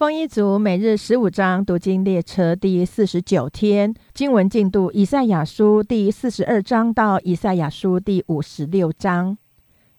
丰一族每日十五章读经列车第四十九天经文进度：以赛亚书第四十二章到以赛亚书第五十六章。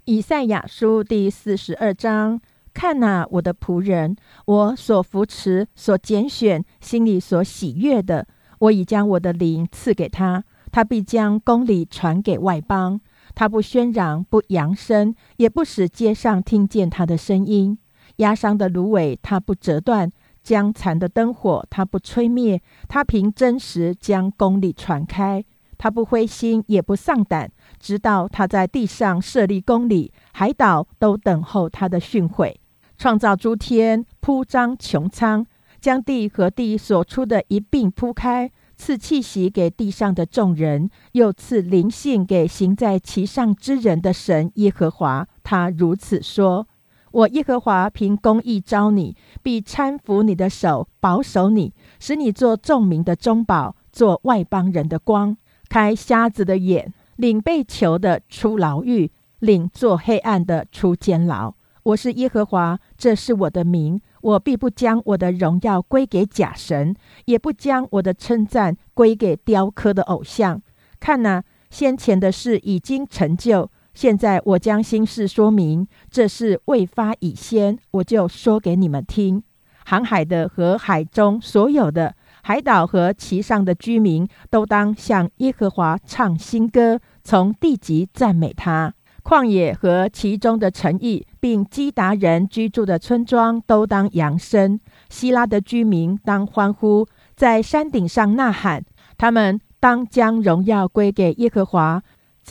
以赛亚书第四十二章：看哪，我的仆人，我所扶持、所拣选、心里所喜悦的，我已将我的灵赐给他，他必将公理传给外邦。他不喧嚷，不扬声，也不使街上听见他的声音。压伤的芦苇，它不折断；将残的灯火，它不吹灭。它凭真实将公理传开，他不灰心，也不丧胆，直到他在地上设立公里，海岛都等候他的训诲。创造诸天，铺张穹苍，将地和地所出的一并铺开，赐气息给地上的众人，又赐灵性给行在其上之人的神耶和华。他如此说。我耶和华凭公义招你，必搀扶你的手，保守你，使你做众民的中保，做外邦人的光，开瞎子的眼，领被囚的出牢狱，领做黑暗的出监牢。我是耶和华，这是我的名。我必不将我的荣耀归给假神，也不将我的称赞归给雕刻的偶像。看哪，先前的事已经成就。现在我将心事说明，这事未发以先，我就说给你们听。航海的和海中所有的海岛和其上的居民，都当向耶和华唱新歌，从地极赞美他。旷野和其中的城邑，并基达人居住的村庄，都当扬声。希拉的居民当欢呼，在山顶上呐喊。他们当将荣耀归给耶和华。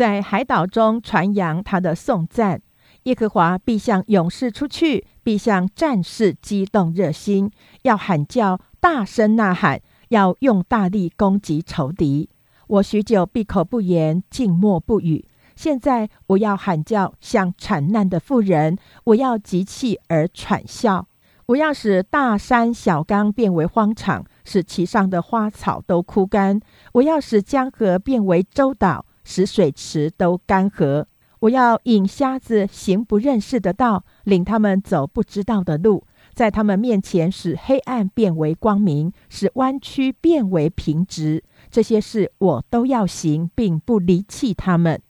在海岛中传扬他的颂赞，耶和华必向勇士出去，必向战士激动热心，要喊叫，大声呐喊，要用大力攻击仇敌。我许久闭口不言，静默不语。现在我要喊叫，像惨难的妇人；我要急气而喘笑；我要使大山小冈变为荒场，使其上的花草都枯干；我要使江河变为洲岛。使水池都干涸。我要引瞎子行不认识的道，领他们走不知道的路，在他们面前使黑暗变为光明，使弯曲变为平直。这些事我都要行，并不离弃他们。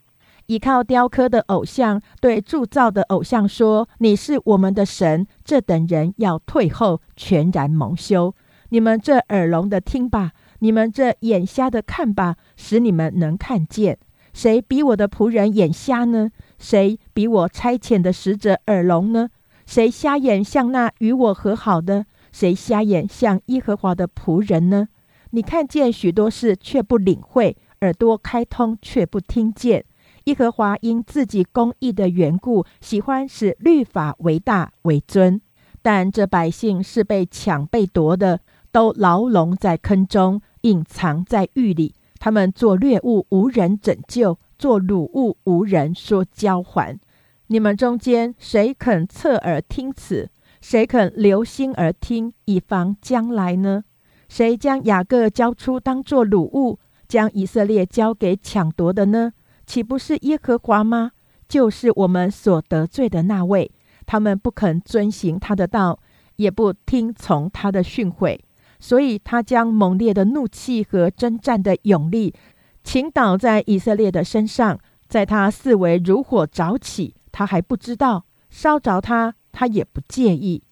依靠雕刻的偶像对铸造的偶像说：“你是我们的神。”这等人要退后，全然蒙羞。你们这耳聋的听吧，你们这眼瞎的看吧，使你们能看见。谁比我的仆人眼瞎呢？谁比我差遣的使者耳聋呢？谁瞎眼像那与我和好的？谁瞎眼像耶和华的仆人呢？你看见许多事却不领会，耳朵开通却不听见。耶和华因自己公义的缘故，喜欢使律法为大为尊，但这百姓是被抢被夺的，都牢笼在坑中，隐藏在狱里。他们做掠物，无人拯救；做掳物，无人说交还。你们中间谁肯侧耳听此？谁肯留心而听，以防将来呢？谁将雅各交出当作掳物，将以色列交给抢夺的呢？岂不是耶和华吗？就是我们所得罪的那位。他们不肯遵行他的道，也不听从他的训诲。所以，他将猛烈的怒气和征战的勇力倾倒在以色列的身上，在他四围如火着起，他还不知道烧着他，他也不介意。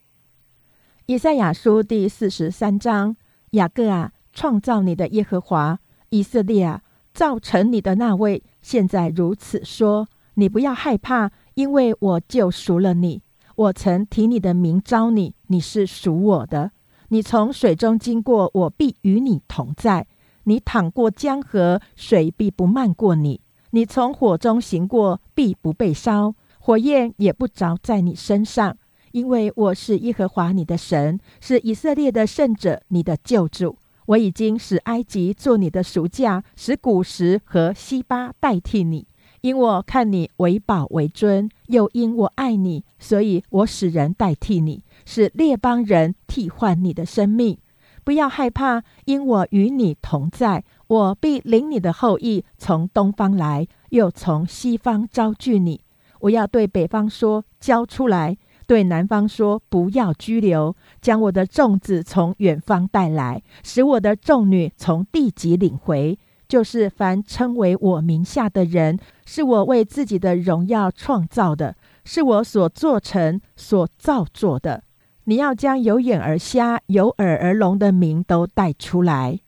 以赛亚书第四十三章：雅各啊，创造你的耶和华；以色列啊，造成你的那位，现在如此说：你不要害怕，因为我救赎了你。我曾提你的名招你，你是属我的。你从水中经过，我必与你同在；你淌过江河，水必不漫过你；你从火中行过，必不被烧，火焰也不着在你身上。因为我是耶和华你的神，是以色列的圣者，你的救主。我已经使埃及做你的赎价，使古时和西巴代替你。因我看你为宝为尊，又因我爱你，所以我使人代替你，使列邦人替换你的生命。不要害怕，因我与你同在，我必领你的后裔从东方来，又从西方招聚你。我要对北方说：交出来；对南方说：“不要拘留，将我的众子从远方带来，使我的众女从地极领回。就是凡称为我名下的人，是我为自己的荣耀创造的，是我所做成、所造作的。你要将有眼而瞎、有耳而聋的名都带出来。”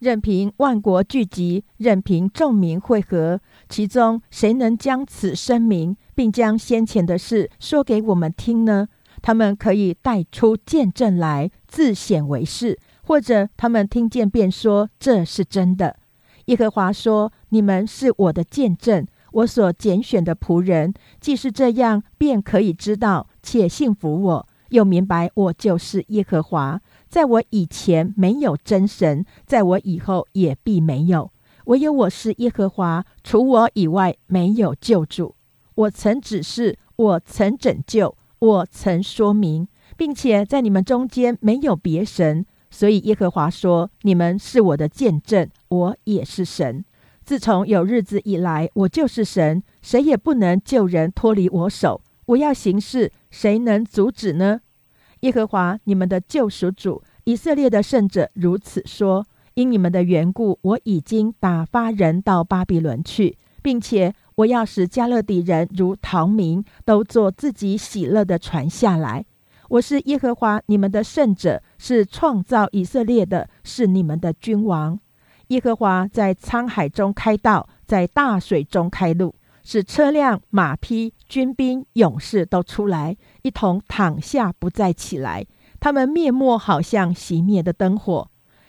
任凭万国聚集，任凭众民汇合，其中谁能将此声明，并将先前的事说给我们听呢？他们可以带出见证来，自显为是；或者他们听见便说这是真的。耶和华说：“你们是我的见证，我所拣选的仆人。既是这样，便可以知道且信服我，又明白我就是耶和华。”在我以前没有真神，在我以后也必没有。唯有我是耶和华，除我以外没有救主。我曾指示，我曾拯救，我曾说明，并且在你们中间没有别神。所以耶和华说：“你们是我的见证，我也是神。自从有日子以来，我就是神，谁也不能救人脱离我手。我要行事，谁能阻止呢？”耶和华，你们的救赎主，以色列的圣者如此说：因你们的缘故，我已经打发人到巴比伦去，并且我要使加勒底人如逃民，都做自己喜乐的传下来。我是耶和华，你们的圣者，是创造以色列的，是你们的君王。耶和华在沧海中开道，在大水中开路。使车辆、马匹、军兵、勇士都出来，一同躺下，不再起来。他们灭没，好像熄灭的灯火。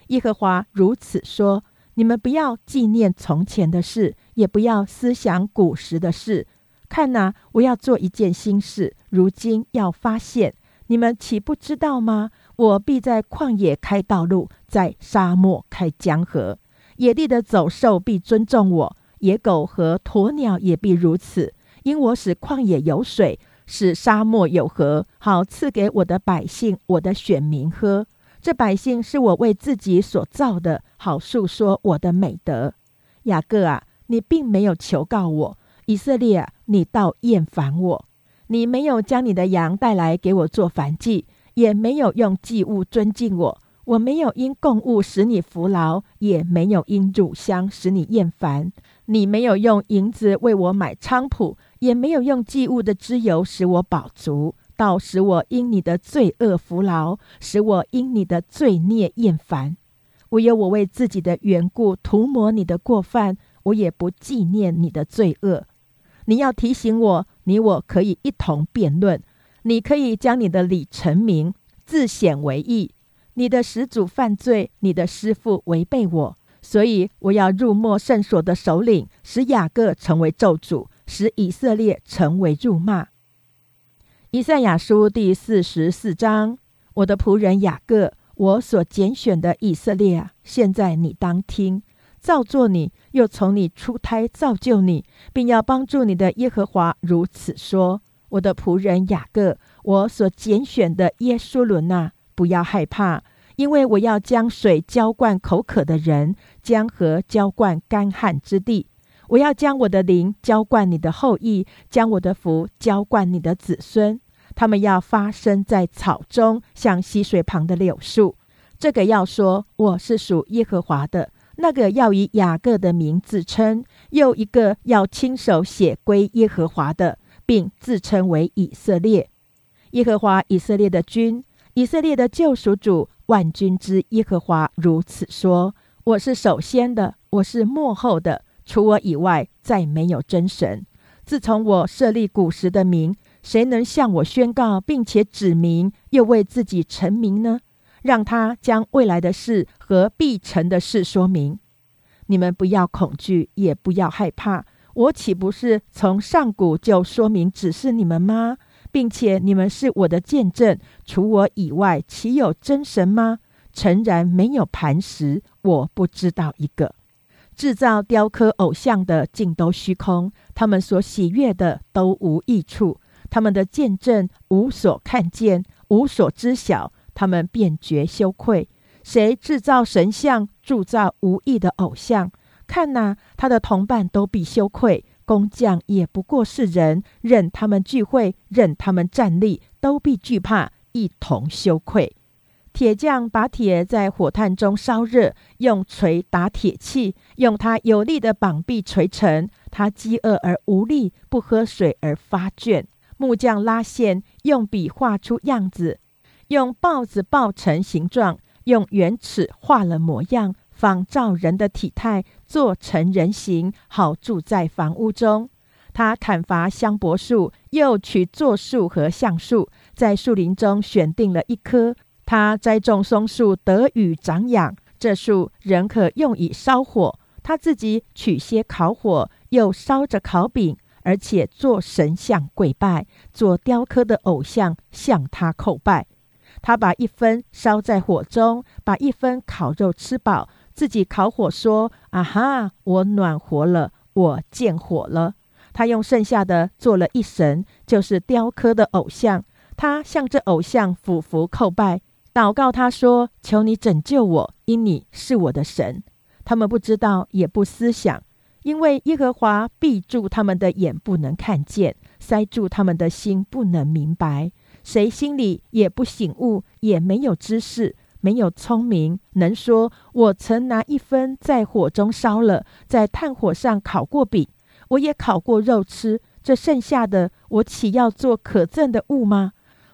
耶和华如此说：你们不要纪念从前的事，也不要思想古时的事。看哪，我要做一件新事，如今要发现，你们岂不知道吗？我必在旷野开道路，在沙漠开江河。野地的走兽必尊重我。野狗和鸵鸟也必如此，因我使旷野有水，使沙漠有河，好赐给我的百姓、我的选民喝。这百姓是我为自己所造的，好述说我的美德。雅各啊，你并没有求告我；以色列啊，你倒厌烦我。你没有将你的羊带来给我做燔祭，也没有用祭物尊敬我。我没有因供物使你服劳，也没有因乳香使你厌烦。你没有用银子为我买菖蒲，也没有用祭物的脂油使我饱足，倒使我因你的罪恶服劳，使我因你的罪孽厌烦。唯有我为自己的缘故涂抹你的过犯，我也不纪念你的罪恶。你要提醒我，你我可以一同辩论。你可以将你的理成名，自显为义。你的始祖犯罪，你的师父违背我。所以我要入没圣所的首领，使雅各成为咒诅，使以色列成为辱骂。以赛亚书第四十四章：我的仆人雅各，我所拣选的以色列啊，现在你当听，造作你，又从你出胎造就你，并要帮助你的耶和华如此说：我的仆人雅各，我所拣选的耶稣伦呐，不要害怕。因为我要将水浇灌口渴的人，江河浇灌干旱之地。我要将我的灵浇灌你的后裔，将我的福浇灌你的子孙。他们要发生在草中，像溪水旁的柳树。这个要说我是属耶和华的，那个要以雅各的名自称，又一个要亲手写归耶和华的，并自称为以色列。耶和华以色列的君，以色列的救赎主。万军之耶和华如此说：“我是首先的，我是幕后的，除我以外再没有真神。自从我设立古时的名，谁能向我宣告，并且指明，又为自己成名呢？让他将未来的事和必成的事说明。你们不要恐惧，也不要害怕。我岂不是从上古就说明指示你们吗？”并且你们是我的见证，除我以外，岂有真神吗？诚然没有磐石，我不知道一个。制造雕刻偶像的尽都虚空，他们所喜悦的都无益处，他们的见证无所看见，无所知晓，他们便觉羞愧。谁制造神像，铸造无益的偶像？看哪，他的同伴都必羞愧。工匠也不过是人，任他们聚会，任他们站立，都必惧怕，一同羞愧。铁匠把铁在火炭中烧热，用锤打铁器，用他有力的膀臂锤成。他饥饿而无力，不喝水而发倦。木匠拉线，用笔画出样子，用刨子刨成形状，用圆尺画了模样，仿照人的体态，做成人形，好住在房屋中。他砍伐香柏树，又取柞树和橡树，在树林中选定了一棵。他栽种松树，得雨长养。这树仍可用以烧火。他自己取些烤火，又烧着烤饼，而且做神像跪拜，做雕刻的偶像向他叩拜。他把一分烧在火中，把一分烤肉吃饱，自己烤火说：“啊哈，我暖和了，我见火了。”他用剩下的做了一神，就是雕刻的偶像。他向这偶像俯伏叩拜。祷告他说：“求你拯救我，因你是我的神。”他们不知道，也不思想，因为耶和华闭住他们的眼，不能看见；塞住他们的心，不能明白。谁心里也不醒悟，也没有知识，没有聪明，能说：“我曾拿一分在火中烧了，在炭火上烤过饼，我也烤过肉吃。这剩下的，我岂要做可憎的物吗？”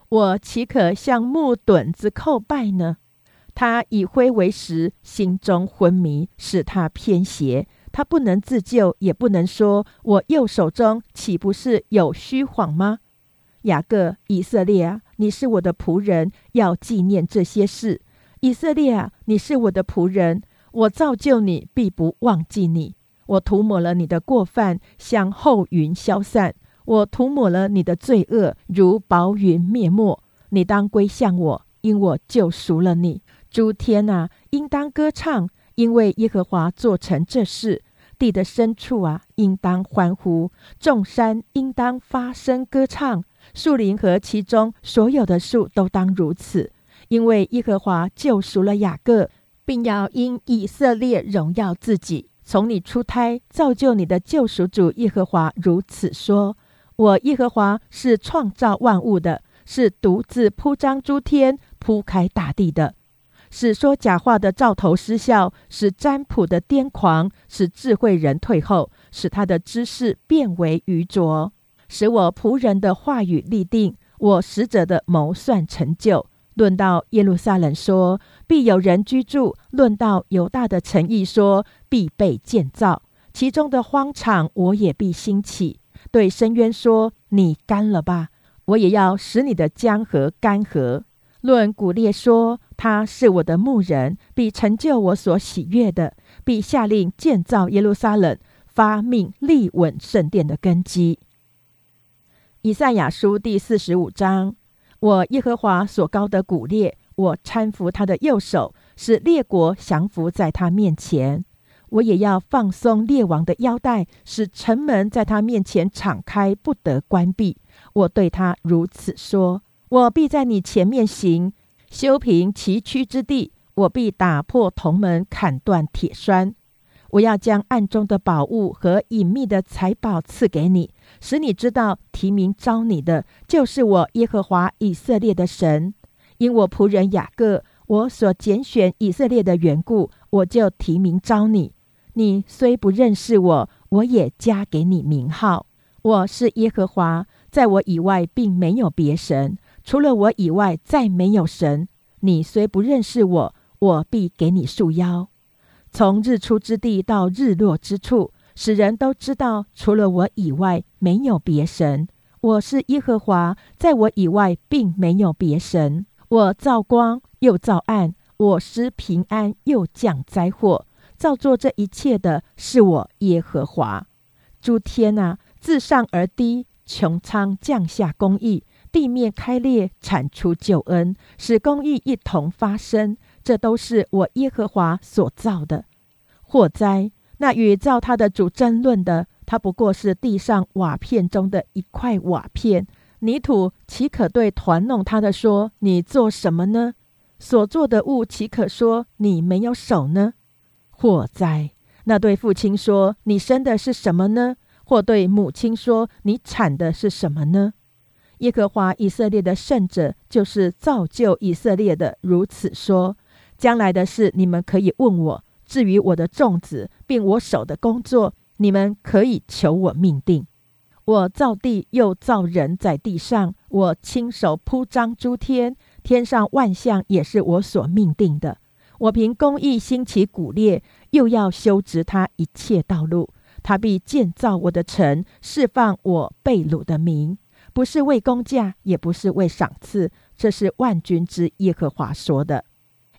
我岂可向木墩子叩拜呢？他以灰为食，心中昏迷，使他偏邪。他不能自救，也不能说：“我右手中岂不是有虚谎吗？”雅各，以色列啊，你是我的仆人，要纪念这些事。以色列啊，你是我的仆人，我造就你，必不忘记你。我涂抹了你的过犯，向后云消散。我涂抹了你的罪恶，如薄云灭没。你当归向我，因我救赎了你。诸天啊，应当歌唱，因为耶和华做成这事。地的深处啊，应当欢呼。众山应当发声歌唱，树林和其中所有的树都当如此，因为耶和华救赎了雅各，并要因以色列荣耀自己。从你出胎造就你的救赎主耶和华如此说。我耶和华是创造万物的，是独自铺张诸天、铺开大地的，使说假话的兆头失效，使占卜的癫狂，使智慧人退后，使他的知识变为愚拙，使我仆人的话语立定，我使者的谋算成就。论到耶路撒冷说，必有人居住；论到犹大的诚意说，必被建造，其中的荒场，我也必兴起。对深渊说：“你干了吧，我也要使你的江河干涸。”论古列说：“他是我的牧人，必成就我所喜悦的，必下令建造耶路撒冷，发命立稳圣殿的根基。”以赛亚书第四十五章：我耶和华所高的古列，我搀扶他的右手，使列国降服在他面前。我也要放松列王的腰带，使城门在他面前敞开，不得关闭。我对他如此说：我必在你前面行，修平崎岖之地；我必打破铜门，砍断铁栓。我要将暗中的宝物和隐秘的财宝赐给你，使你知道提名招你的就是我耶和华以色列的神。因我仆人雅各，我所拣选以色列的缘故，我就提名招你。你虽不认识我，我也加给你名号。我是耶和华，在我以外并没有别神，除了我以外再没有神。你虽不认识我，我必给你束腰。从日出之地到日落之处，使人都知道，除了我以外没有别神。我是耶和华，在我以外并没有别神。我造光又造暗，我施平安又降灾祸。造作这一切的是我耶和华。诸天啊，自上而低，穹苍降下公义，地面开裂，产出救恩，使公义一同发生。这都是我耶和华所造的。祸灾，那与造他的主争论的，他不过是地上瓦片中的一块瓦片。泥土岂可对团弄他的说：“你做什么呢？”所做的物岂可说：“你没有手呢？”祸灾！那对父亲说：“你生的是什么呢？”或对母亲说：“你产的是什么呢？”耶和华以色列的圣者就是造就以色列的，如此说：将来的事你们可以问我；至于我的众子，并我手的工作，你们可以求我命定。我造地又造人在地上，我亲手铺张诸天，天上万象也是我所命定的。我凭公义兴起古列，又要修直他一切道路。他必建造我的城，释放我被掳的民。不是为工价，也不是为赏赐，这是万军之耶和华说的。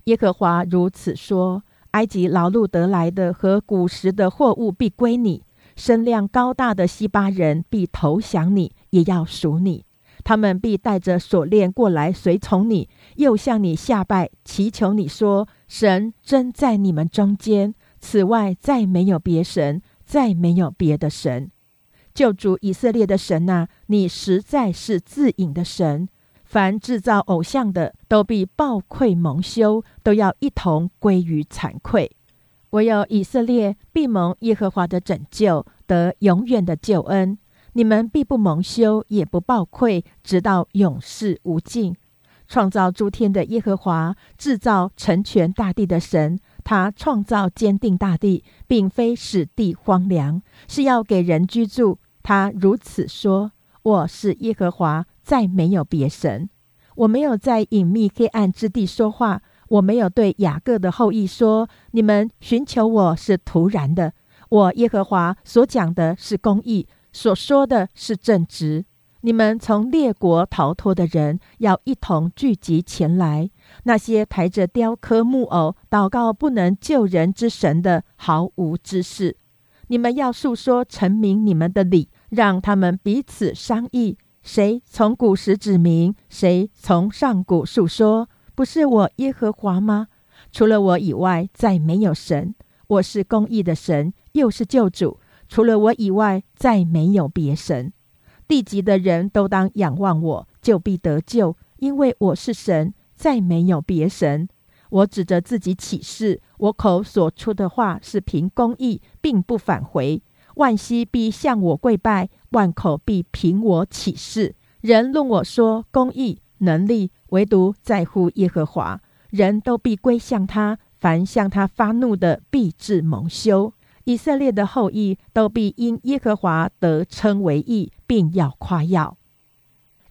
耶和华如此说：埃及劳碌得来的和古时的货物必归你；身量高大的西巴人必投降你，也要属你。他们必带着锁链过来随从你，又向你下拜，祈求你说：神真在你们中间，此外再没有别神，再没有别的神。救主以色列的神呐，你实在是自隐的神。凡制造偶像的，都必暴愧蒙羞，都要一同归于惭愧。唯有以色列必蒙耶和华的拯救，得永远的救恩。你们必不蒙羞，也不暴愧，直到永世无尽。创造诸天的耶和华，制造成全大地的神，他创造坚定大地，并非使地荒凉，是要给人居住。他如此说：“我是耶和华，再没有别神。我没有在隐秘黑暗之地说话。我没有对雅各的后裔说：你们寻求我是徒然的。我耶和华所讲的是公义，所说的是正直。你们从列国逃脱的人，要一同聚集前来。那些抬着雕刻木偶祷告不能救人之神的，毫无知识。你们要述说陈明你们的理。”让他们彼此商议，谁从古时指明，谁从上古述说，不是我耶和华吗？除了我以外，再没有神。我是公义的神，又是救主。除了我以外，再没有别神。地级的人都当仰望我，就必得救，因为我是神，再没有别神。我指着自己起誓，我口所出的话是凭公义，并不返回。万膝必向我跪拜，万口必凭我起誓。人论我说公义能力，唯独在乎耶和华，人都必归向他。凡向他发怒的，必致蒙羞。以色列的后裔都必因耶和华得称为义，并要夸耀。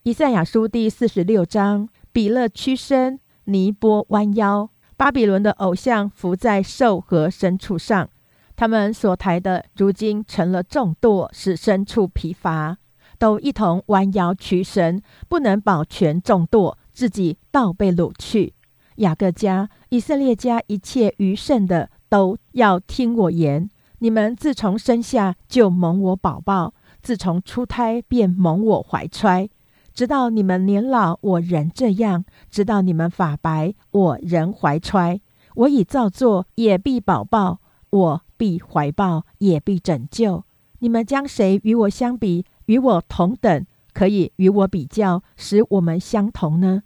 以赛亚书第四十六章：比勒屈身，尼波弯腰，巴比伦的偶像伏在兽和牲畜上。他们所抬的，如今成了重垛，使牲畜疲乏，都一同弯腰屈身，不能保全重垛，自己倒被掳去。雅各家、以色列家一切余剩的，都要听我言。你们自从生下就蒙我宝宝，自从出胎便蒙我怀揣，直到你们年老，我仍这样；直到你们发白，我仍怀揣。我已造作，也必保抱我。必怀抱，也必拯救。你们将谁与我相比？与我同等，可以与我比较，使我们相同呢？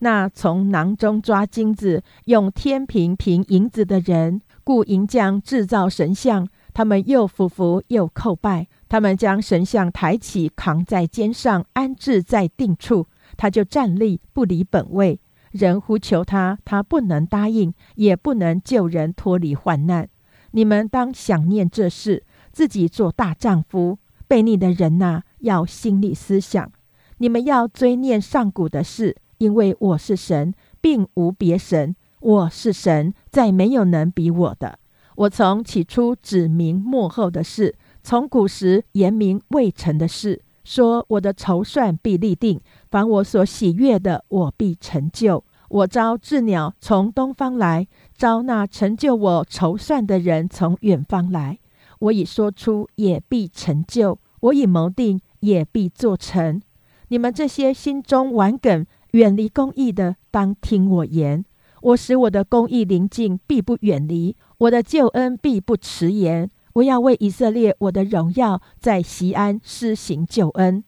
那从囊中抓金子，用天平平银子的人，雇银匠制造神像，他们又俯伏又叩拜。他们将神像抬起，扛在肩上，安置在定处，他就站立，不离本位。人呼求他，他不能答应，也不能救人脱离患难。你们当想念这事，自己做大丈夫。悖逆的人呐，要心里思想。你们要追念上古的事，因为我是神，并无别神。我是神，再没有能比我的。我从起初指明幕后的事，从古时言明未成的事，说我的筹算必立定，凡我所喜悦的，我必成就。我招鸷鸟从东方来，招那成就我筹算的人从远方来。我已说出，也必成就；我已谋定，也必做成。你们这些心中顽梗、远离公义的，当听我言。我使我的公义临近，必不远离；我的救恩必不迟延。我要为以色列我的荣耀，在西安施行救恩。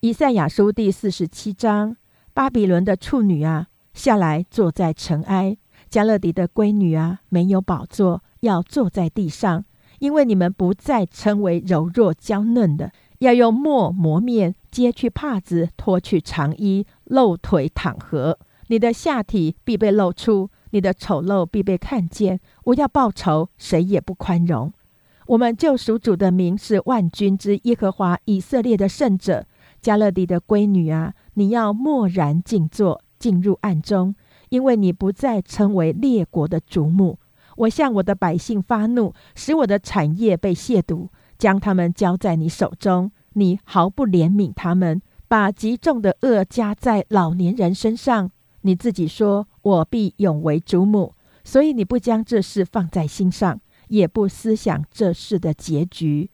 以赛亚书第四十七章：巴比伦的处女啊！下来坐在尘埃，加勒底的闺女啊，没有宝座，要坐在地上，因为你们不再称为柔弱娇嫩的，要用墨磨面，揭去帕子，脱去长衣，露腿躺和。你的下体必被露出，你的丑陋必被看见。我要报仇，谁也不宽容。我们救赎主的名是万军之耶和华以色列的圣者。加勒底的闺女啊，你要默然静坐，进入暗中，因为你不再称为列国的主母。我向我的百姓发怒，使我的产业被亵渎，将他们交在你手中。你毫不怜悯他们，把极重的恶加在老年人身上。你自己说：“我必永为主母。”所以你不将这事放在心上，也不思想这事的结局。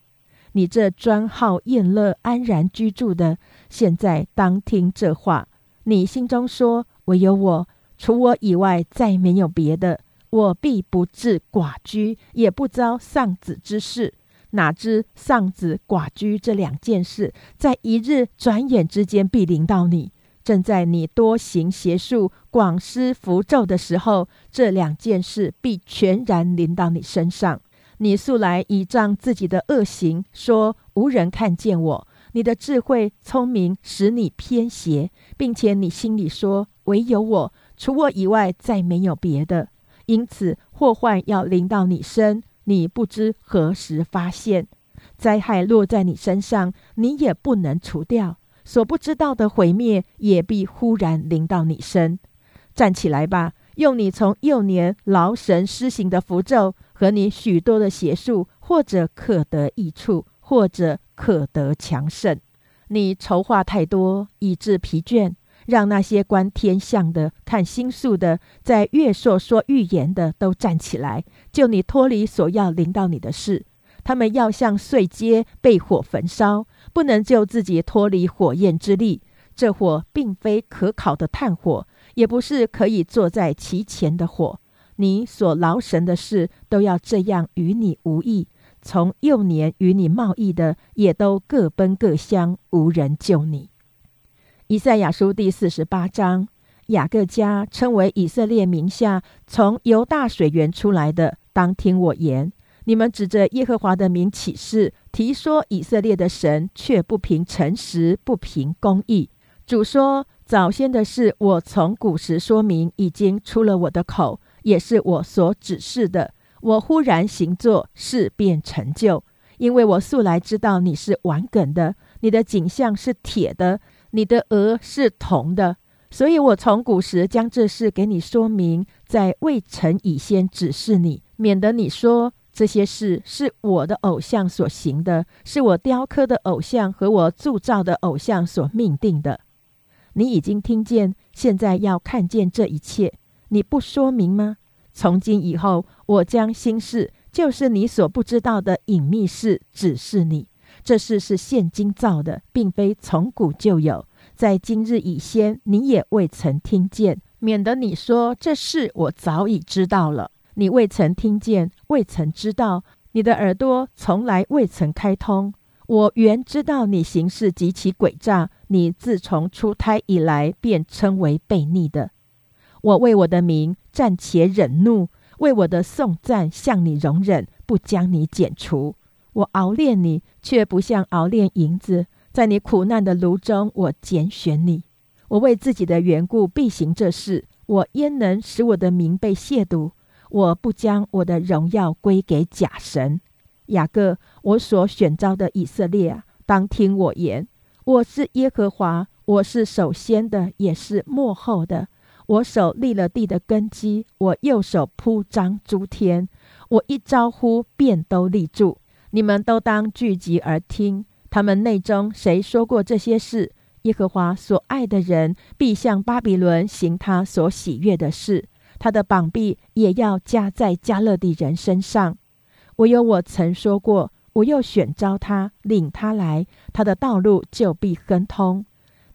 你这专好宴乐、安然居住的，现在当听这话。你心中说：“唯有我，除我以外，再没有别的。我必不至寡居，也不遭丧子之事。哪知丧子、寡居这两件事，在一日转眼之间必临到你。正在你多行邪术、广施符咒的时候，这两件事必全然临到你身上。”你素来倚仗自己的恶行，说无人看见我。你的智慧聪明使你偏邪，并且你心里说唯有我，除我以外再没有别的。因此祸患要临到你身，你不知何时发现，灾害落在你身上，你也不能除掉。所不知道的毁灭也必忽然临到你身。站起来吧，用你从幼年劳神施行的符咒。和你许多的邪术，或者可得益处，或者可得强盛。你筹划太多，以致疲倦，让那些观天象的、看星宿的、在月朔说预言的都站起来，就你脱离所要临到你的事。他们要像碎秸被火焚烧，不能救自己脱离火焰之力。这火并非可烤的炭火，也不是可以坐在其前的火。你所劳神的事，都要这样与你无益。从幼年与你贸易的，也都各奔各乡，无人救你。以赛亚书第四十八章，雅各家称为以色列名下从犹大水源出来的，当听我言。你们指着耶和华的名起誓，提说以色列的神，却不凭诚实，不凭公义。主说：早先的事，我从古时说明，已经出了我的口。也是我所指示的。我忽然行作，事便成就。因为我素来知道你是顽梗的，你的颈项是铁的，你的额是铜的，所以我从古时将这事给你说明，在未成以先指示你，免得你说这些事是我的偶像所行的，是我雕刻的偶像和我铸造的偶像所命定的。你已经听见，现在要看见这一切。你不说明吗？从今以后，我将心事，就是你所不知道的隐秘事，指示你。这事是现今造的，并非从古就有。在今日以先，你也未曾听见，免得你说这事我早已知道了。你未曾听见，未曾知道，你的耳朵从来未曾开通。我原知道你行事极其诡诈，你自从出胎以来，便称为悖逆的。我为我的名暂且忍怒，为我的颂赞向你容忍，不将你剪除。我熬炼你，却不像熬炼银子。在你苦难的炉中，我拣选你。我为自己的缘故必行这事。我焉能使我的名被亵渎？我不将我的荣耀归给假神。雅各，我所选召的以色列啊，当听我言。我是耶和华，我是首先的，也是末后的。我手立了地的根基，我右手铺张诸天，我一招呼便都立住。你们都当聚集而听。他们内中谁说过这些事？耶和华所爱的人必向巴比伦行他所喜悦的事，他的膀臂也要加在加勒底人身上。唯有我曾说过，我又选召他，领他来，他的道路就必亨通。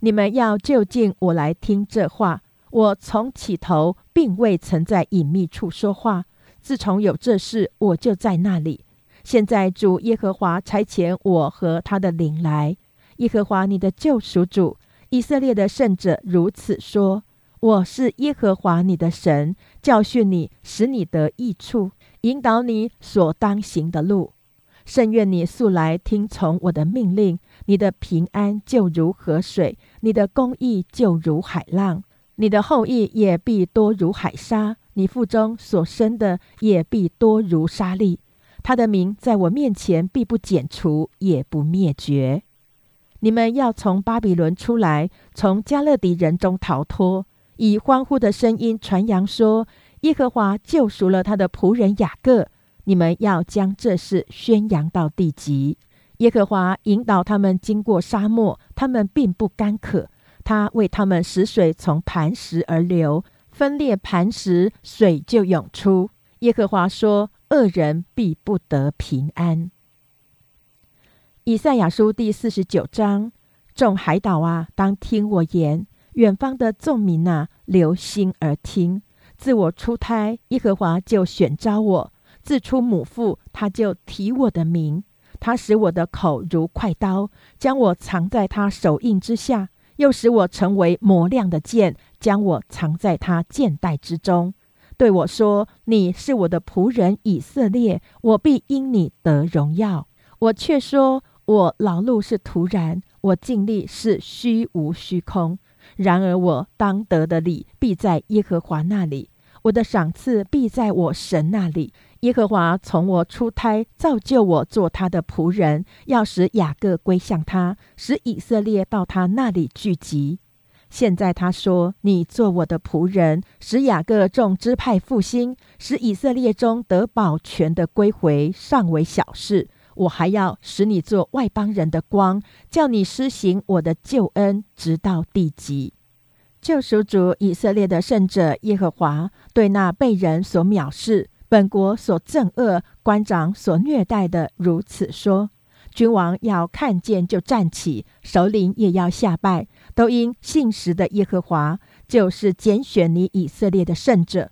你们要就近我来听这话。我从起头并未曾在隐秘处说话，自从有这事，我就在那里。现在主耶和华差遣我和他的灵来。耶和华你的救赎主，以色列的圣者如此说：我是耶和华你的神，教训你，使你得益处，引导你所当行的路。甚愿你素来听从我的命令，你的平安就如河水，你的公义就如海浪，你的后裔也必多如海沙，你腹中所生的也必多如沙粒。他的名在我面前必不减除，也不灭绝。你们要从巴比伦出来，从加勒底人中逃脱，以欢呼的声音传扬说：耶和华救赎了他的仆人雅各。你们要将这事宣扬到地极。耶和华引导他们经过沙漠，他们并不干渴。他为他们使水从磐石而流，分裂磐石，水就涌出。耶和华说。恶人必不得平安。以赛亚书第四十九章：众海岛啊，当听我言；远方的众民啊，留心而听。自我出胎，耶和华就选召我；自出母腹，他就提我的名。他使我的口如快刀，将我藏在他手印之下；又使我成为磨亮的剑，将我藏在他剑带之中。对我说：“你是我的仆人以色列，我必因你得荣耀。”我却说：“我劳碌是徒然，我尽力是虚无虚空。然而我当得的礼必在耶和华那里，我的赏赐必在我神那里。耶和华从我出胎造就我做他的仆人，要使雅各归向他，使以色列到他那里聚集。”现在他说：“你做我的仆人，使雅各众支派复兴，使以色列中得保全的归回，尚为小事。我还要使你做外邦人的光，叫你施行我的救恩，直到地极。救赎主以色列的圣者耶和华，对那被人所藐视、本国所憎恶、官长所虐待的，如此说。”君王要看见就站起，首领也要下拜，都因信实的耶和华，就是拣选你以色列的圣者。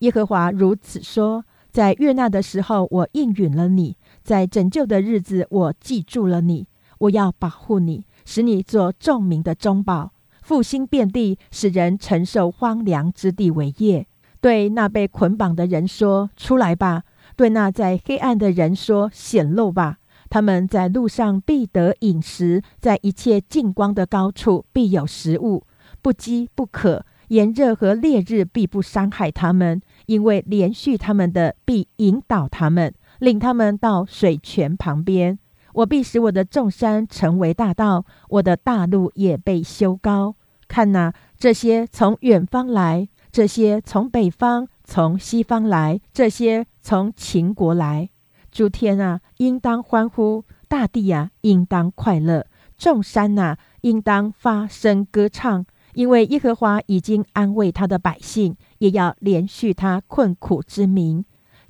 耶和华如此说：在悦纳的时候，我应允了你；在拯救的日子，我记住了你。我要保护你，使你做众民的中宝，复兴遍地，使人承受荒凉之地为业。对那被捆绑的人说：出来吧；对那在黑暗的人说：显露吧。他们在路上必得饮食，在一切近光的高处必有食物，不饥不渴，炎热和烈日必不伤害他们，因为连续他们的必引导他们，领他们到水泉旁边。我必使我的众山成为大道，我的大路也被修高。看哪，这些从远方来，这些从北方、从西方来，这些从秦国来。诸天啊，应当欢呼；大地啊，应当快乐；众山呐，应当发声歌唱，因为耶和华已经安慰他的百姓，也要连续他困苦之民。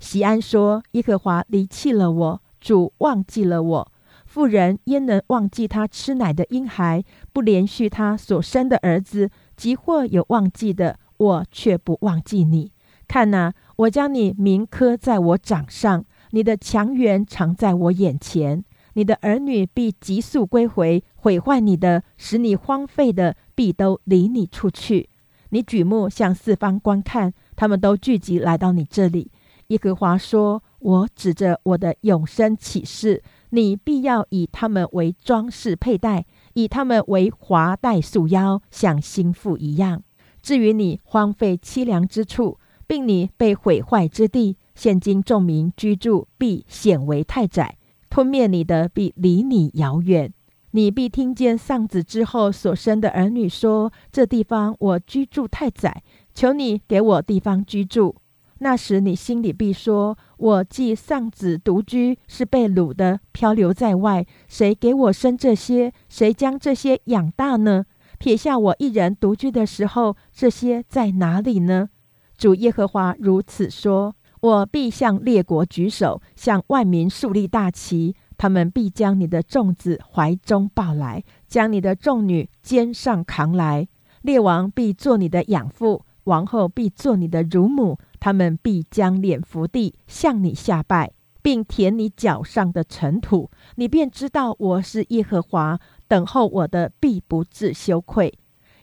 席安说：“耶和华离弃了我，主忘记了我。妇人焉能忘记他吃奶的婴孩，不连续他所生的儿子？即或有忘记的，我却不忘记你。看哪，我将你铭刻在我掌上。”你的强援常在我眼前，你的儿女必急速归回，毁坏你的，使你荒废的，必都离你出去。你举目向四方观看，他们都聚集来到你这里。耶和华说：“我指着我的永生启示，你必要以他们为装饰佩戴，以他们为华带束腰，像心腹一样。至于你荒废凄凉之处，并你被毁坏之地。”现今众民居住必显为太窄，吞灭你的必离你遥远。你必听见丧子之后所生的儿女说：“这地方我居住太窄，求你给我地方居住。”那时你心里必说：“我既丧子独居，是被掳的，漂流在外。谁给我生这些？谁将这些养大呢？撇下我一人独居的时候，这些在哪里呢？”主耶和华如此说。我必向列国举手，向万民树立大旗。他们必将你的众子怀中抱来，将你的众女肩上扛来。列王必做你的养父，王后必做你的乳母。他们必将脸伏地，向你下拜，并舔你脚上的尘土。你便知道我是耶和华。等候我的必不致羞愧。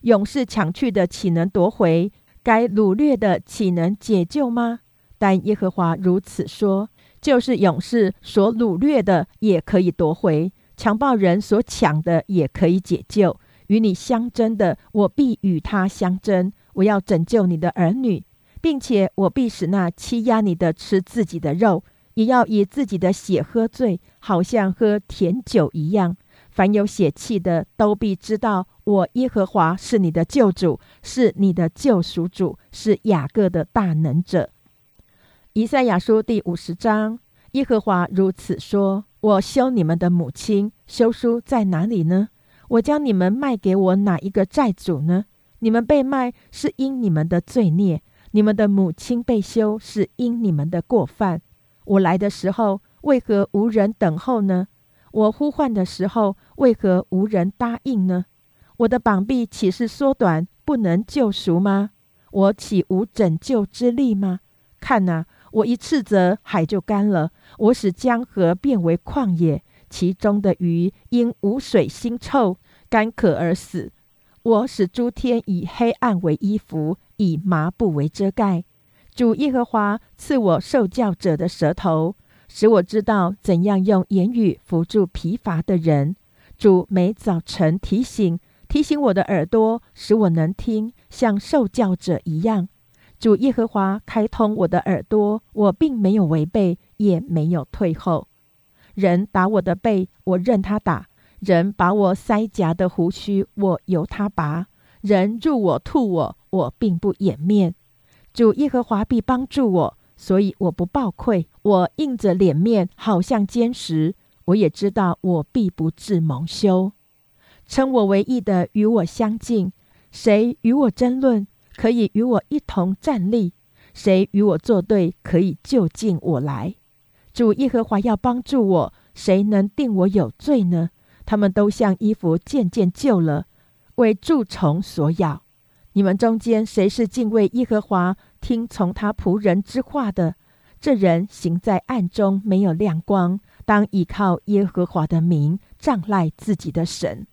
勇士抢去的岂能夺回？该掳掠的岂能解救吗？但耶和华如此说：就是勇士所掳掠的也可以夺回，强暴人所抢的也可以解救。与你相争的，我必与他相争。我要拯救你的儿女，并且我必使那欺压你的吃自己的肉，也要以自己的血喝醉，好像喝甜酒一样。凡有血气的，都必知道我耶和华是你的救主，是你的救赎主，是雅各的大能者。以赛亚书第五十章，耶和华如此说：我休你们的母亲，休书在哪里呢？我将你们卖给我哪一个债主呢？你们被卖是因你们的罪孽，你们的母亲被休是因你们的过犯。我来的时候，为何无人等候呢？我呼唤的时候，为何无人答应呢？我的膀臂岂是缩短，不能救赎吗？我岂无拯救之力吗？看呐，我一斥责，海就干了；我使江河变为旷野，其中的鱼因无水腥臭，干渴而死。我使诸天以黑暗为衣服，以麻布为遮盖。主耶和华赐我受教者的舌头。使我知道怎样用言语扶助疲乏的人。主每早晨提醒提醒我的耳朵，使我能听，像受教者一样。主耶和华开通我的耳朵，我并没有违背，也没有退后。人打我的背，我任他打；人把我腮颊的胡须，我由他拔；人入我吐我，我并不掩面。主耶和华必帮助我。所以我不抱愧，我硬着脸面，好像坚石。我也知道我必不至蒙羞。称我为义的与我相近，谁与我争论，可以与我一同站立；谁与我作对，可以就近我来。主耶和华要帮助我，谁能定我有罪呢？他们都像衣服渐渐旧了，为蛀虫所咬。你们中间谁是敬畏耶和华？听从他仆人之话的这人行在暗中，没有亮光。当依靠耶和华的名，仗赖自己的神。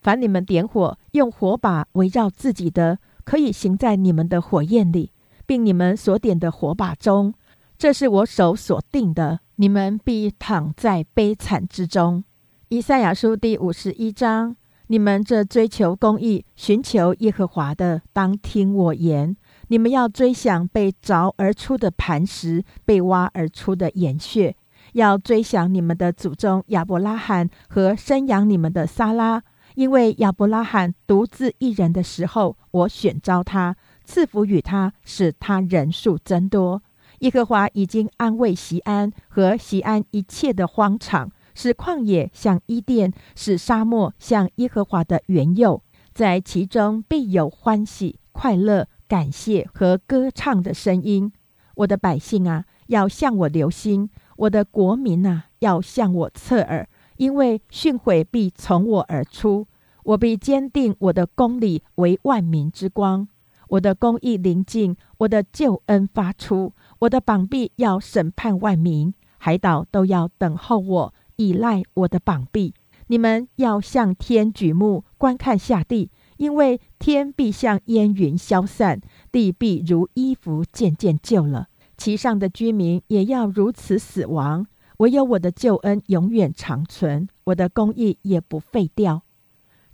凡你们点火，用火把围绕自己的，可以行在你们的火焰里，并你们所点的火把中。这是我手所定的，你们必躺在悲惨之中。以赛亚书第五十一章：你们这追求公义、寻求耶和华的，当听我言。你们要追想被凿而出的磐石，被挖而出的岩穴；要追想你们的祖宗亚伯拉罕和生养你们的撒拉，因为亚伯拉罕独自一人的时候，我选召他，赐福与他，使他人数增多。耶和华已经安慰西安和西安一切的荒场，使旷野像伊甸，使沙漠像耶和华的园囿，在其中必有欢喜快乐。感谢和歌唱的声音，我的百姓啊，要向我留心；我的国民啊，要向我侧耳，因为训诲必从我而出。我必坚定我的公理为万民之光，我的公义临近，我的救恩发出，我的膀臂要审判万民，海岛都要等候我，依赖我的膀臂。你们要向天举目，观看下地。因为天必像烟云消散，地必如衣服渐渐旧了，其上的居民也要如此死亡。唯有我的救恩永远长存，我的公义也不废掉。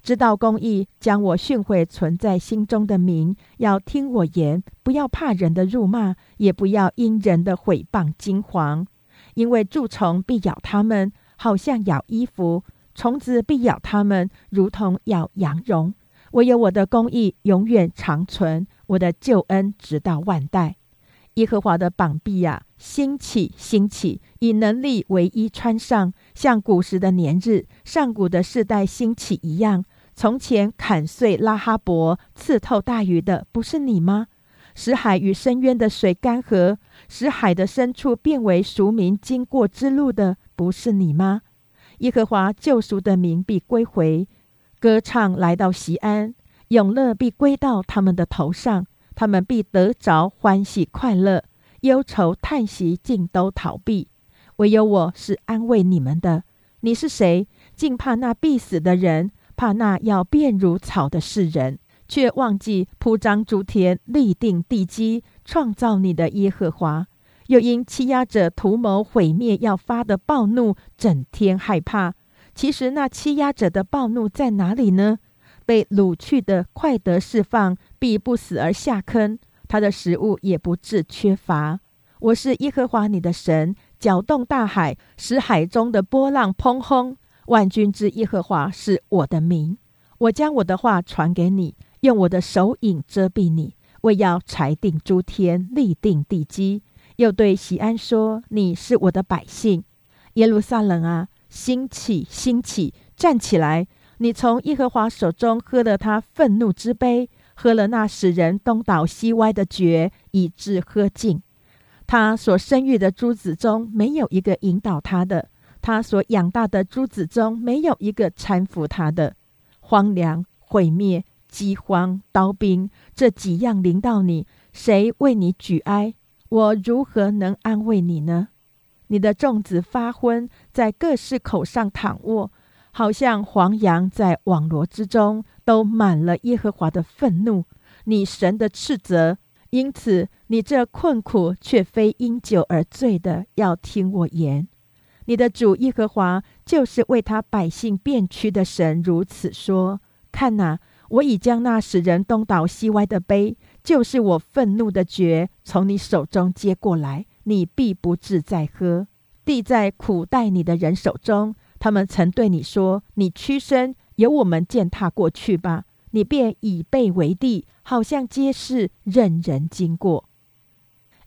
知道公义，将我训诲存在心中的民，要听我言，不要怕人的辱骂，也不要因人的毁谤惊惶。因为蛀虫必咬他们，好像咬衣服；虫子必咬他们，如同咬羊绒。唯有我的公义永远长存，我的救恩直到万代。耶和华的膀臂呀，兴起，兴起，以能力为衣穿上，像古时的年日，上古的世代兴起一样。从前砍碎拉哈伯，刺透大鱼的，不是你吗？使海与深渊的水干涸，使海的深处变为俗民经过之路的，不是你吗？耶和华救赎的名必归回。歌唱来到西安，永乐必归到他们的头上，他们必得着欢喜快乐，忧愁叹息尽都逃避。唯有我是安慰你们的。你是谁？竟怕那必死的人，怕那要变如草的世人，却忘记铺张竹田、立定地基、创造你的耶和华。又因欺压者图谋毁灭要发的暴怒，整天害怕。其实那欺压者的暴怒在哪里呢？被掳去的快得释放，必不死而下坑，他的食物也不致缺乏。我是耶和华你的神，搅动大海，使海中的波浪砰轰。万军之耶和华是我的名。我将我的话传给你，用我的手影遮蔽你，为要裁定诸天，立定地基。又对喜安说：“你是我的百姓，耶路撒冷啊，兴起，兴起，站起来！你从耶和华手中喝了他愤怒之杯，喝了那使人东倒西歪的爵，以致喝尽。他所生育的诸子中没有一个引导他的，他所养大的诸子中没有一个搀扶他的。荒凉、毁灭、饥荒、刀兵，这几样临到你，谁为你举哀？”我如何能安慰你呢？你的众子发昏，在各市口上躺卧，好像黄羊在网罗之中，都满了耶和华的愤怒，你神的斥责。因此，你这困苦却非因酒而醉的，要听我言。你的主耶和华就是为他百姓变屈的神，如此说：看哪，我已将那使人东倒西歪的杯。就是我愤怒的爵，从你手中接过来，你必不至再喝。地在苦待你的人手中，他们曾对你说：“你屈身，由我们践踏过去吧。”你便以背为地，好像皆是任人经过。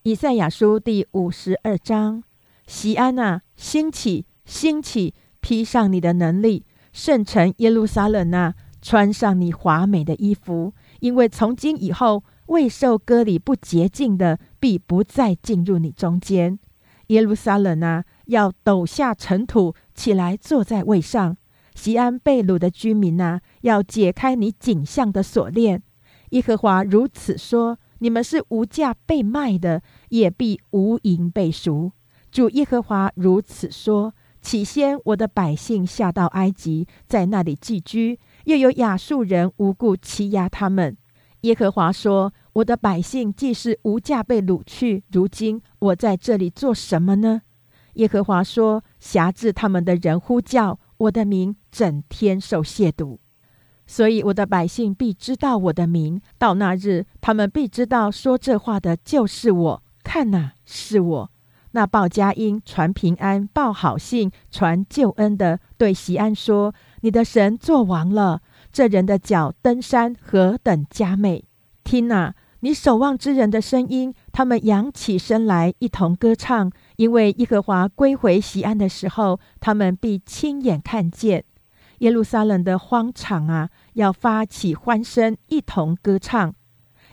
以赛亚书第五十二章：西安啊，兴起，兴起，披上你的能力，圣城耶路撒冷啊，穿上你华美的衣服，因为从今以后。未受割礼不洁净的，必不再进入你中间。耶路撒冷啊，要抖下尘土，起来坐在位上。西安被掳的居民啊，要解开你颈项的锁链。耶和华如此说：你们是无价被卖的，也必无银被赎。主耶和华如此说：起先我的百姓下到埃及，在那里寄居，又有亚述人无故欺压他们。耶和华说：“我的百姓既是无价被掳去，如今我在这里做什么呢？”耶和华说：“辖制他们的人呼叫我的名，整天受亵渎，所以我的百姓必知道我的名。到那日，他们必知道说这话的就是我。看哪，是我。那报佳音、传平安、报好信、传救恩的，对西安说：你的神作王了。”这人的脚登山何等佳美！听啊，你守望之人的声音，他们扬起身来一同歌唱，因为耶和华归回西安的时候，他们必亲眼看见耶路撒冷的荒场啊，要发起欢声，一同歌唱，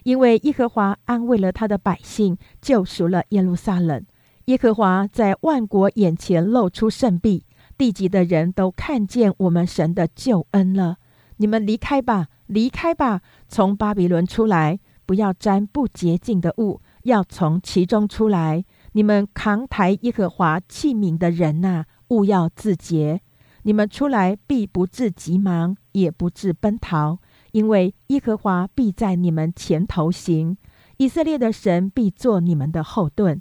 因为耶和华安慰了他的百姓，救赎了耶路撒冷。耶和华在万国眼前露出圣臂，地级的人都看见我们神的救恩了。你们离开吧，离开吧，从巴比伦出来，不要沾不洁净的物，要从其中出来。你们扛抬耶和华器皿的人呐，勿要自洁。你们出来必不至急忙，也不至奔逃，因为耶和华必在你们前头行，以色列的神必做你们的后盾。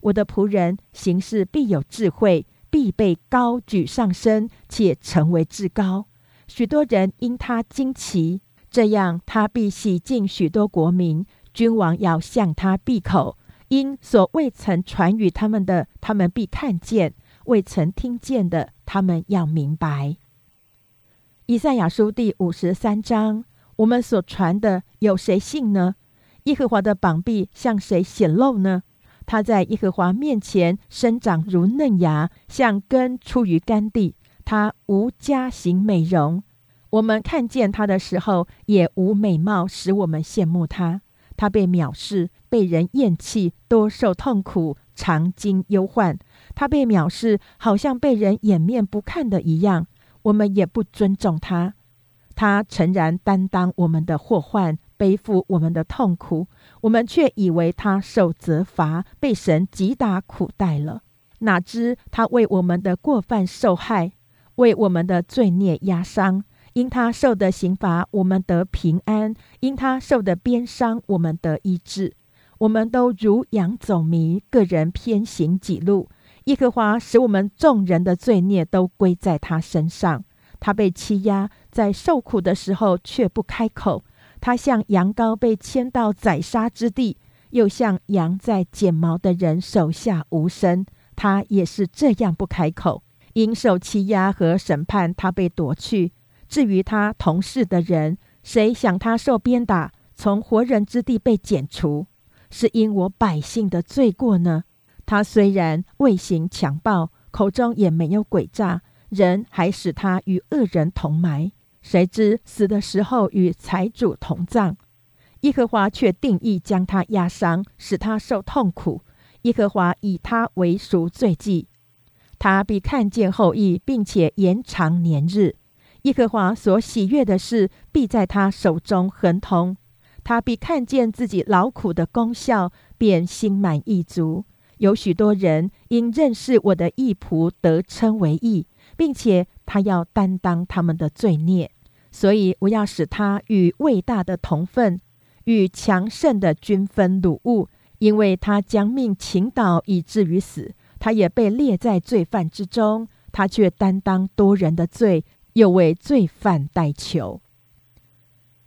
我的仆人行事必有智慧，必被高举上升，且成为至高。许多人因他惊奇，这样他必洗净许多国民。君王要向他闭口，因所未曾传与他们的，他们必看见；未曾听见的，他们要明白。以赛亚书第五十三章，我们所传的有谁信呢？耶和华的膀臂向谁显露呢？他在耶和华面前生长如嫩芽，像根出于干地。他无家型美容，我们看见他的时候，也无美貌使我们羡慕他。他被藐视，被人厌弃，多受痛苦，常经忧患。他被藐视，好像被人掩面不看的一样。我们也不尊重他。他诚然担当我们的祸患，背负我们的痛苦，我们却以为他受责罚，被神击打苦待了。哪知他为我们的过犯受害。为我们的罪孽压伤，因他受的刑罚，我们得平安；因他受的鞭伤，我们得医治。我们都如羊走迷，个人偏行己路。耶和华使我们众人的罪孽都归在他身上。他被欺压，在受苦的时候却不开口。他像羊羔被牵到宰杀之地，又像羊在剪毛的人手下无声。他也是这样不开口。因受欺压和审判，他被夺去。至于他同事的人，谁想他受鞭打，从活人之地被剪除？是因我百姓的罪过呢？他虽然未行强暴，口中也没有诡诈，人还使他与恶人同埋。谁知死的时候与财主同葬？耶和华却定义将他压伤，使他受痛苦。耶和华以他为赎罪祭。他必看见后裔，并且延长年日。耶和华所喜悦的事，必在他手中亨通。他必看见自己劳苦的功效，便心满意足。有许多人因认识我的义仆，得称为义，并且他要担当他们的罪孽。所以我要使他与伟大的同分，与强盛的均分掳物，因为他将命倾倒，以至于死。他也被列在罪犯之中，他却担当多人的罪，又为罪犯代求。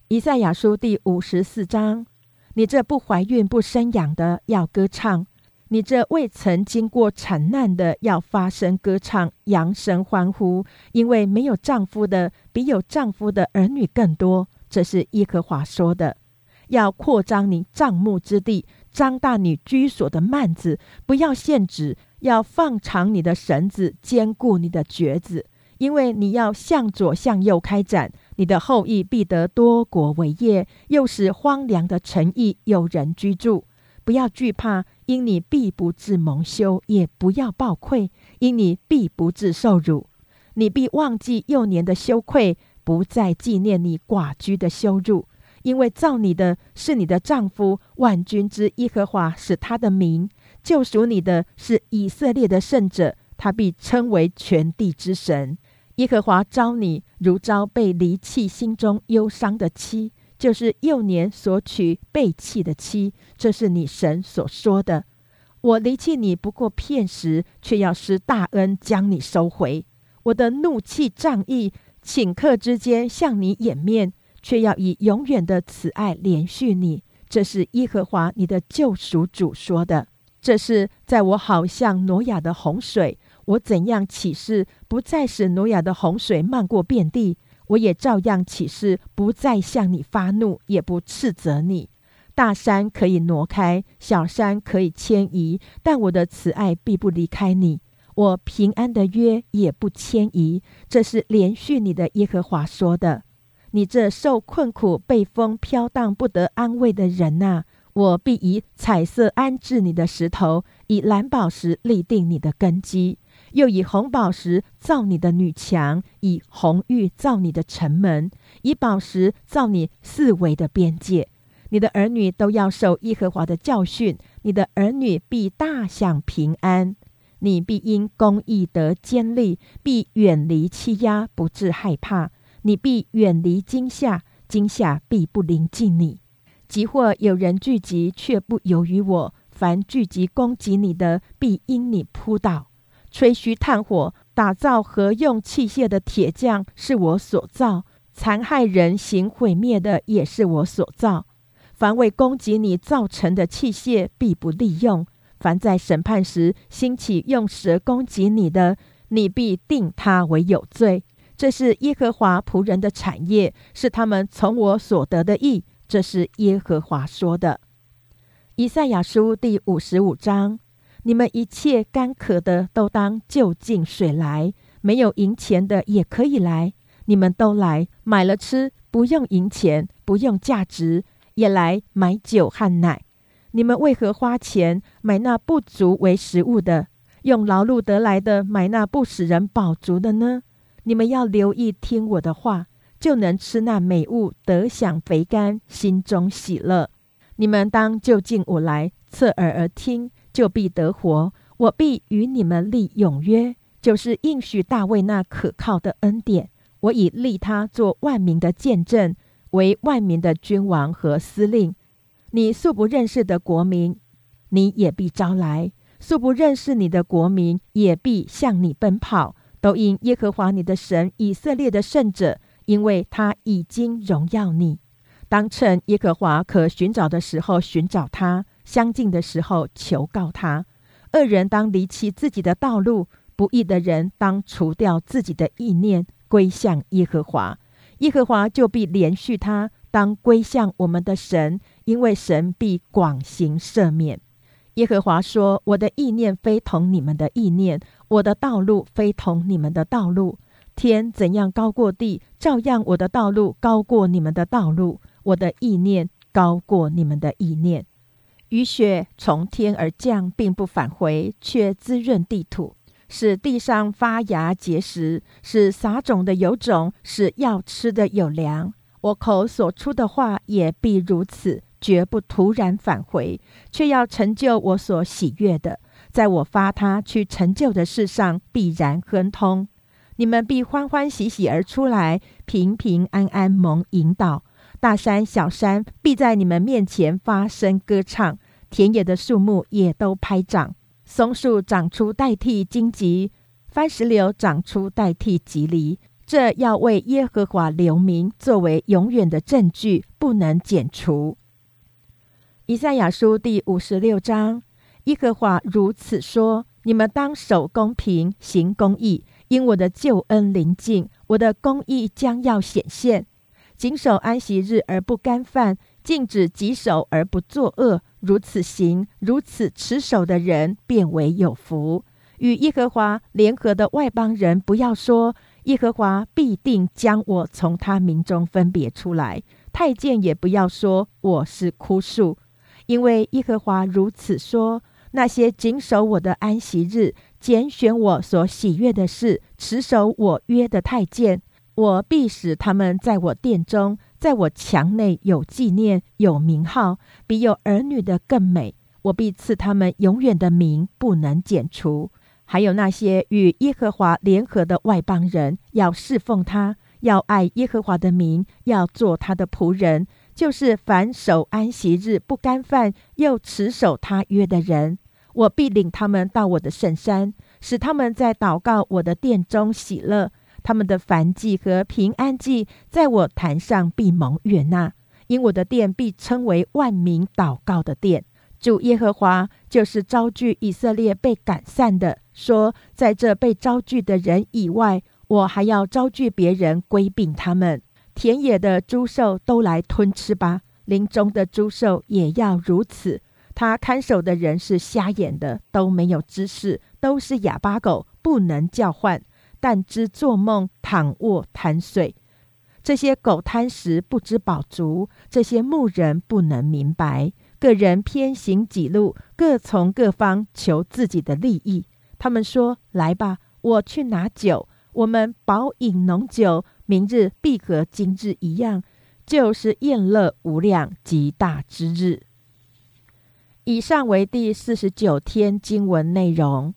以赛亚书第五十四章：你这不怀孕不生养的要歌唱；你这未曾经过惨难的要发声歌唱，扬声欢呼，因为没有丈夫的比有丈夫的儿女更多。这是耶和华说的。要扩张你帐幕之地，张大你居所的幔子，不要限制。要放长你的绳子，坚固你的橛子，因为你要向左向右开展，你的后裔必得多国为业，又使荒凉的城邑有人居住。不要惧怕，因你必不至蒙羞；也不要报愧，因你必不至受辱。你必忘记幼年的羞愧，不再纪念你寡居的羞辱，因为造你的是你的丈夫万军之耶和华，是他的名。救赎你的是以色列的圣者，他必称为全地之神。耶和华招你，如招被离弃、心中忧伤的妻，就是幼年所娶被弃的妻。这是你神所说的。我离弃你不过片时，却要施大恩将你收回。我的怒气仗义，顷刻之间向你掩面，却要以永远的慈爱连续你。这是耶和华你的救赎主说的。这是在我好像挪亚的洪水，我怎样起誓不再使挪亚的洪水漫过遍地，我也照样起誓不再向你发怒，也不斥责你。大山可以挪开，小山可以迁移，但我的慈爱必不离开你，我平安的约也不迁移。这是连续你的耶和华说的。你这受困苦、被风飘荡、不得安慰的人呐！我必以彩色安置你的石头，以蓝宝石立定你的根基，又以红宝石造你的女墙，以红玉造你的城门，以宝石造你四围的边界。你的儿女都要受耶和华的教训，你的儿女必大享平安。你必因公义得坚立，必远离欺压，不致害怕。你必远离惊吓，惊吓必不临近你。即或有人聚集，却不由于我；凡聚集攻击你的，必因你扑倒。吹嘘炭火、打造合用器械的铁匠是我所造；残害人、行毁灭的也是我所造。凡为攻击你造成的器械，必不利用；凡在审判时兴起用蛇攻击你的，你必定他为有罪。这是耶和华仆人的产业，是他们从我所得的义。这是耶和华说的，《以赛亚书》第五十五章：你们一切干渴的都当就近水来，没有银钱的也可以来。你们都来买了吃，不用银钱，不用价值，也来买酒和奶。你们为何花钱买那不足为食物的，用劳碌得来的买那不使人饱足的呢？你们要留意听我的话。就能吃那美物，得享肥甘，心中喜乐。你们当就近我来，侧耳而听，就必得活。我必与你们立永约，就是应许大卫那可靠的恩典。我已立他做万民的见证，为万民的君王和司令。你素不认识的国民，你也必招来；素不认识你的国民，也必向你奔跑。都因耶和华你的神以色列的圣者，因为他已经荣耀你。当趁耶和华可寻找的时候寻找他，相近的时候求告他。恶人当离弃自己的道路，不义的人当除掉自己的意念，归向耶和华。耶和华就必连续他，当归向我们的神，因为神必广行赦免。耶和华说：“我的意念非同你们的意念，我的道路非同你们的道路。天怎样高过地，照样我的道路高过你们的道路，我的意念高过你们的意念。雨雪从天而降，并不返回，却滋润地土，使地上发芽结实，使撒种的有种，使要吃的有粮。我口所出的话也必如此。”绝不突然返回，却要成就我所喜悦的，在我发他去成就的事上必然亨通。你们必欢欢喜喜而出来，平平安安蒙引导。大山小山必在你们面前发声歌唱，田野的树木也都拍掌。松树长出代替荆棘，番石榴长出代替棘藜。这要为耶和华留名，作为永远的证据，不能剪除。以赛亚书第五十六章，耶和华如此说：你们当守公平，行公义，因我的救恩临近，我的公义将要显现。谨守安息日而不干犯，禁止己守而不作恶，如此行，如此持守的人，变为有福。与耶和华联合的外邦人，不要说耶和华必定将我从他民中分别出来；太监也不要说我是枯树。因为耶和华如此说：那些谨守我的安息日、拣选我所喜悦的事、持守我约的太监，我必使他们在我殿中、在我墙内有纪念、有名号，比有儿女的更美。我必赐他们永远的名，不能剪除。还有那些与耶和华联合的外邦人，要侍奉他，要爱耶和华的名，要做他的仆人。就是凡守安息日不干犯又持守他约的人，我必领他们到我的圣山，使他们在祷告我的殿中喜乐。他们的凡祭和平安祭，在我坛上必蒙悦纳，因我的殿必称为万民祷告的殿。主耶和华就是招聚以色列被赶散的，说在这被招聚的人以外，我还要招聚别人归并他们。田野的猪兽都来吞吃吧，林中的猪兽也要如此。他看守的人是瞎眼的，都没有知识，都是哑巴狗，不能叫唤，但知做梦、躺卧、贪睡。这些狗贪食，不知饱足；这些牧人不能明白。个人偏行己路，各从各方求自己的利益。他们说：“来吧，我去拿酒，我们饱饮浓酒。”明日必和今日一样，就是宴乐无量极大之日。以上为第四十九天经文内容。